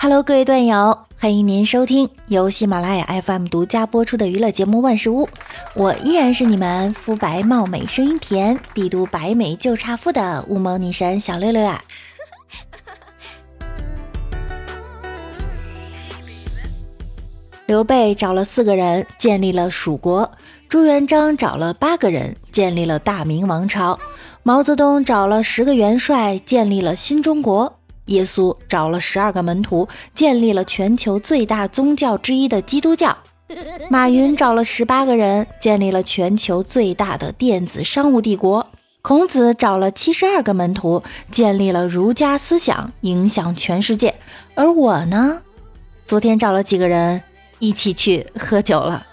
Hello，各位段友，欢迎您收听由喜马拉雅 FM 独家播出的娱乐节目《万事屋》，我依然是你们肤白貌美、声音甜、帝都白美就差夫的乌蒙女神小六六啊！刘备找了四个人建立了蜀国，朱元璋找了八个人建立了大明王朝，毛泽东找了十个元帅建立了新中国。耶稣找了十二个门徒，建立了全球最大宗教之一的基督教；马云找了十八个人，建立了全球最大的电子商务帝国；孔子找了七十二个门徒，建立了儒家思想，影响全世界。而我呢，昨天找了几个人一起去喝酒了。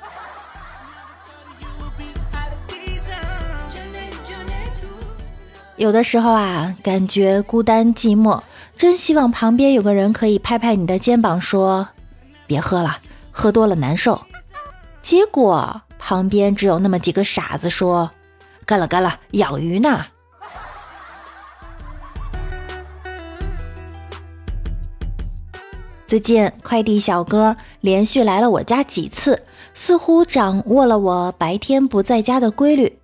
有的时候啊，感觉孤单寂寞。真希望旁边有个人可以拍拍你的肩膀，说：“别喝了，喝多了难受。”结果旁边只有那么几个傻子说：“干了干了，养鱼呢。”最近快递小哥连续来了我家几次，似乎掌握了我白天不在家的规律。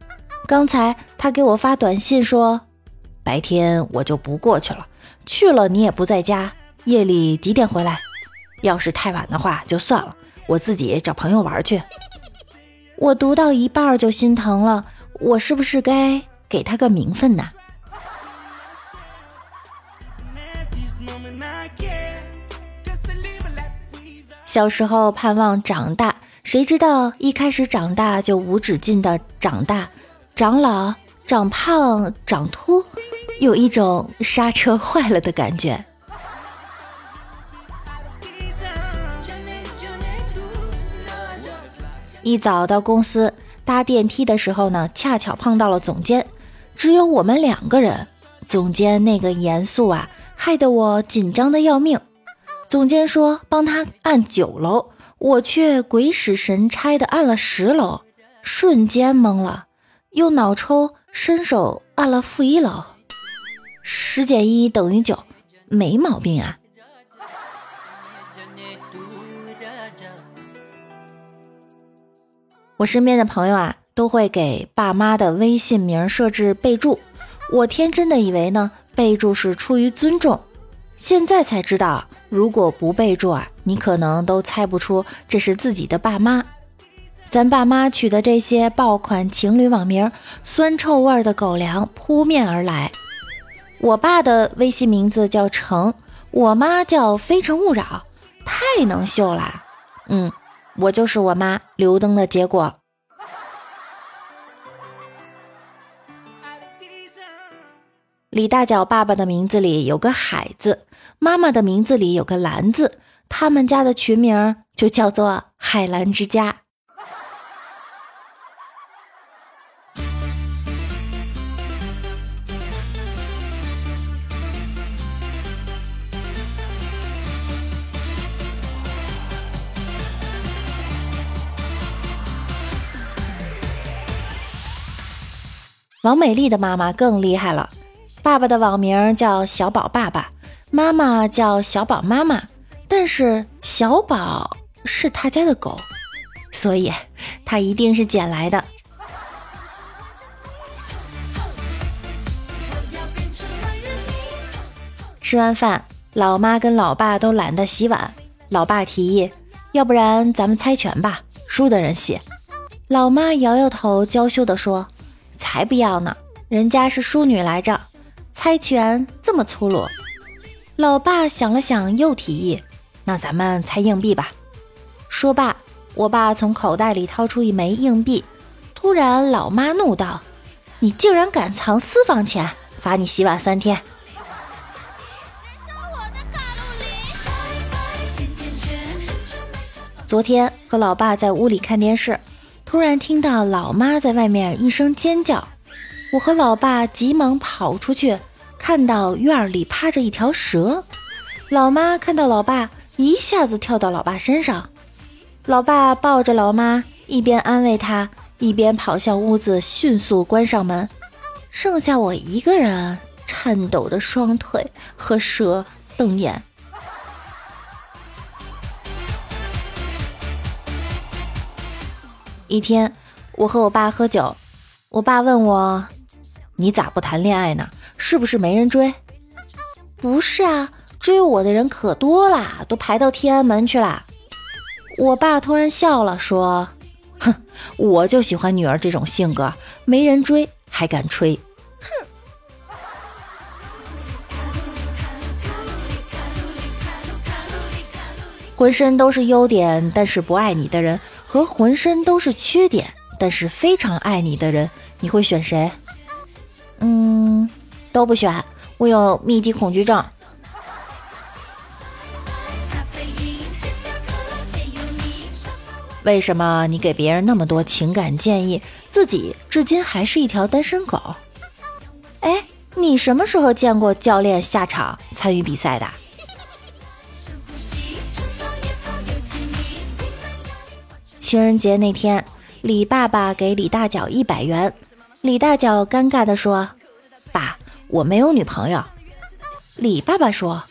刚才他给我发短信说：“白天我就不过去了。”去了你也不在家，夜里几点回来？要是太晚的话就算了，我自己找朋友玩去。我读到一半就心疼了，我是不是该给他个名分呢？小时候盼望长大，谁知道一开始长大就无止境的长大，长老、长胖、长秃。有一种刹车坏了的感觉。一早到公司搭电梯的时候呢，恰巧碰到了总监，只有我们两个人。总监那个严肃啊，害得我紧张的要命。总监说帮他按九楼，我却鬼使神差的按了十楼，瞬间懵了，又脑抽，伸手按了负一楼。十减一等于九，没毛病啊！我身边的朋友啊，都会给爸妈的微信名设置备注。我天真的以为呢，备注是出于尊重。现在才知道，如果不备注啊，你可能都猜不出这是自己的爸妈。咱爸妈取的这些爆款情侣网名，酸臭味的狗粮扑面而来。我爸的微信名字叫成，我妈叫非诚勿扰，太能秀了。嗯，我就是我妈刘登的结果。李大脚爸爸的名字里有个海字，妈妈的名字里有个蓝字，他们家的群名就叫做海蓝之家。王美丽的妈妈更厉害了，爸爸的网名叫小宝爸爸，妈妈叫小宝妈妈，但是小宝是他家的狗，所以他一定是捡来的。吃完饭，老妈跟老爸都懒得洗碗，老爸提议，要不然咱们猜拳吧，输的人洗。老妈摇摇头，娇羞地说。才不要呢！人家是淑女来着，猜拳这么粗鲁。老爸想了想，又提议：“那咱们猜硬币吧。”说罢，我爸从口袋里掏出一枚硬币。突然，老妈怒道：“你竟然敢藏私房钱，罚你洗碗三天！”昨天和老爸在屋里看电视。突然听到老妈在外面一声尖叫，我和老爸急忙跑出去，看到院里趴着一条蛇。老妈看到老爸，一下子跳到老爸身上，老爸抱着老妈，一边安慰她，一边跑向屋子，迅速关上门，剩下我一个人，颤抖的双腿和蛇瞪眼。一天，我和我爸喝酒，我爸问我：“你咋不谈恋爱呢？是不是没人追？”“不是啊，追我的人可多啦，都排到天安门去啦。”我爸突然笑了，说：“哼，我就喜欢女儿这种性格，没人追还敢吹，哼。”浑身都是优点，但是不爱你的人，和浑身都是缺点，但是非常爱你的人，你会选谁？嗯，都不选，我有密集恐惧症。为什么你给别人那么多情感建议，自己至今还是一条单身狗？哎，你什么时候见过教练下场参与比赛的？情人节那天，李爸爸给李大脚一百元。李大脚尴尬地说：“爸，我没有女朋友。”李爸爸说：“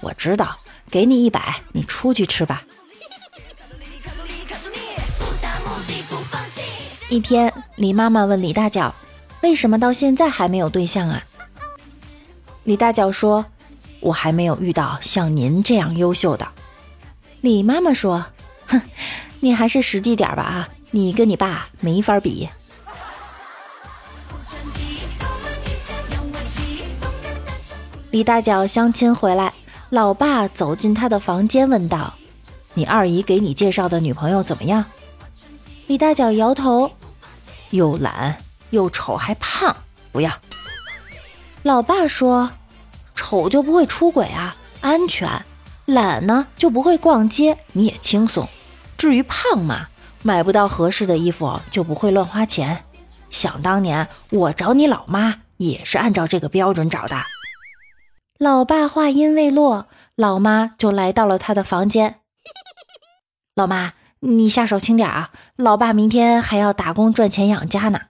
我知道，给你一百，你出去吃吧。”一天，李妈妈问李大脚：“为什么到现在还没有对象啊？”李大脚说：“我还没有遇到像您这样优秀的。”李妈妈说：“哼。”你还是实际点吧啊！你跟你爸没法比。李大脚相亲回来，老爸走进他的房间问道：“你二姨给你介绍的女朋友怎么样？”李大脚摇头：“又懒又丑还胖，不要。”老爸说：“丑就不会出轨啊，安全；懒呢就不会逛街，你也轻松。”至于胖嘛，买不到合适的衣服就不会乱花钱。想当年我找你老妈也是按照这个标准找的。老爸话音未落，老妈就来到了他的房间。老妈，你下手轻点啊，老爸明天还要打工赚钱养家呢。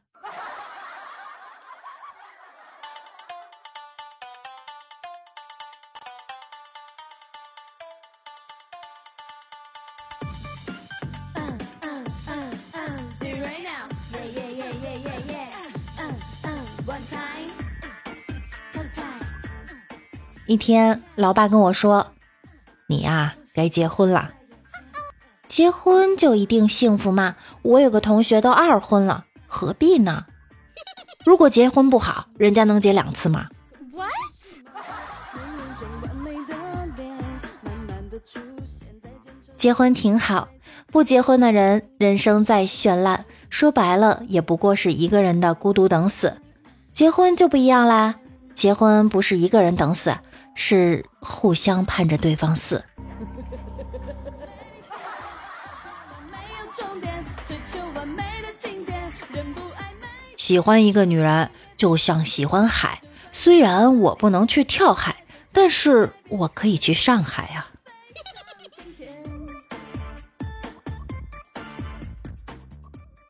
一天，老爸跟我说：“你呀，该结婚了。结婚就一定幸福吗？我有个同学都二婚了，何必呢？如果结婚不好，人家能结两次吗？”结婚挺好，不结婚的人人生再绚烂，说白了也不过是一个人的孤独等死。结婚就不一样啦，结婚不是一个人等死。是互相盼着对方死。喜欢一个女人，就像喜欢海。虽然我不能去跳海，但是我可以去上海啊。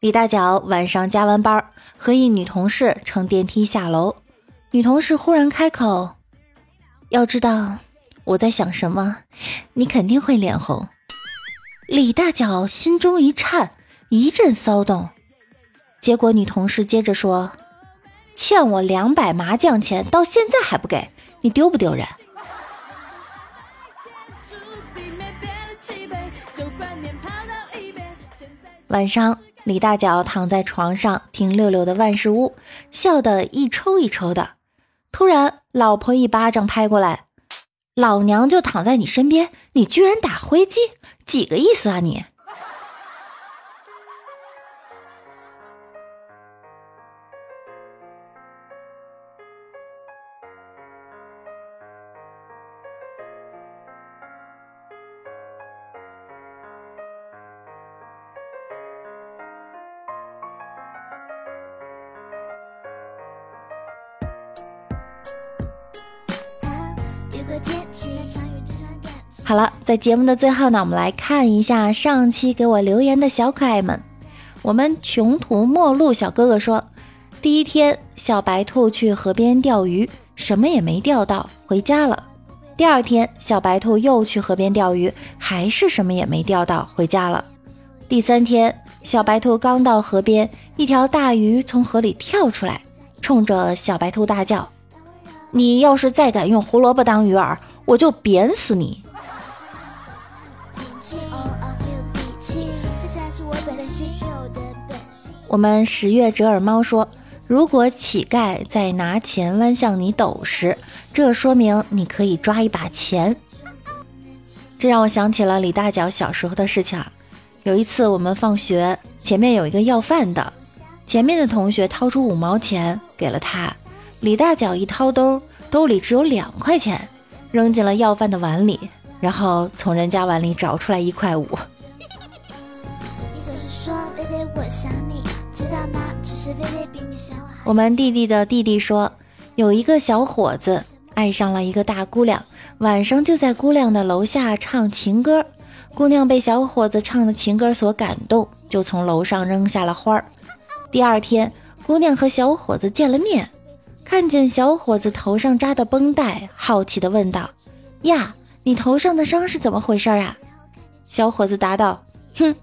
李大脚晚上加完班，和一女同事乘电梯下楼，女同事忽然开口。要知道我在想什么，你肯定会脸红。李大脚心中一颤，一阵骚动。结果女同事接着说：“欠我两百麻将钱，到现在还不给，你丢不丢人？”晚上，李大脚躺在床上听六六的万事屋，笑得一抽一抽的。突然，老婆一巴掌拍过来，老娘就躺在你身边，你居然打灰机，几个意思啊你？好了，在节目的最后呢，我们来看一下上期给我留言的小可爱们。我们穷途末路小哥哥说，第一天小白兔去河边钓鱼，什么也没钓到，回家了。第二天小白兔又去河边钓鱼，还是什么也没钓到，回家了。第三天，小白兔刚到河边，一条大鱼从河里跳出来，冲着小白兔大叫：“你要是再敢用胡萝卜当鱼饵，我就扁死你！”我们十月折耳猫说：“如果乞丐在拿钱弯向你抖时，这说明你可以抓一把钱。”这让我想起了李大脚小时候的事情。有一次，我们放学前面有一个要饭的，前面的同学掏出五毛钱给了他，李大脚一掏兜，兜里只有两块钱，扔进了要饭的碗里，然后从人家碗里找出来一块五。我们弟弟的弟弟说，有一个小伙子爱上了一个大姑娘，晚上就在姑娘的楼下唱情歌。姑娘被小伙子唱的情歌所感动，就从楼上扔下了花儿。第二天，姑娘和小伙子见了面，看见小伙子头上扎的绷带，好奇地问道：“呀，你头上的伤是怎么回事啊？”小伙子答道：“哼，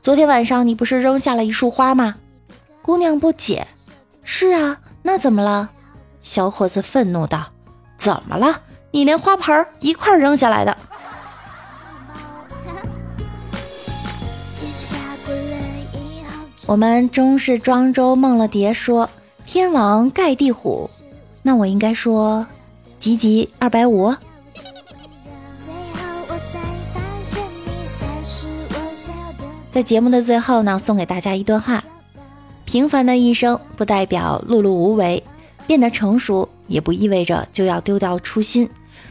昨天晚上你不是扔下了一束花吗？”姑娘不解：“是啊，那怎么了？”小伙子愤怒道：“怎么了？你连花盆一块扔下来的。”我们中式庄周梦了蝶说：“天王盖地虎，那我应该说，吉吉二百五。”在节目的最后呢，送给大家一段话：平凡的一生不代表碌碌无为，变得成熟也不意味着就要丢掉初心。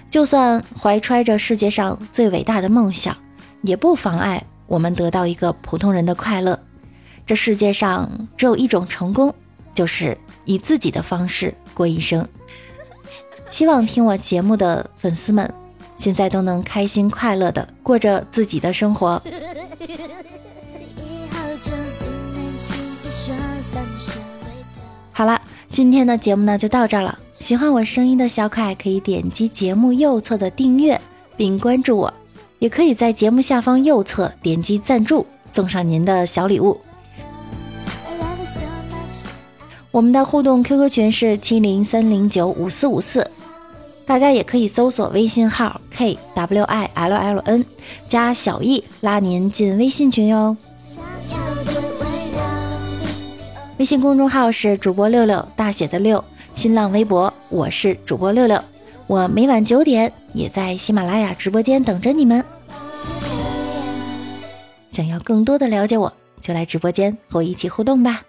就算怀揣着世界上最伟大的梦想，也不妨碍我们得到一个普通人的快乐。这世界上只有一种成功，就是以自己的方式过一生。希望听我节目的粉丝们，现在都能开心快乐的过着自己的生活。好了，今天的节目呢就到这儿了。喜欢我声音的小可爱可以点击节目右侧的订阅并关注我，也可以在节目下方右侧点击赞助，送上您的小礼物。我们的互动 QQ 群是七零三零九五四五四，大家也可以搜索微信号 k w i l l n 加小易，拉您进微信群哟。微信公众号是主播六六大写的六，新浪微博我是主播六六，我每晚九点也在喜马拉雅直播间等着你们。想要更多的了解我，就来直播间和我一起互动吧。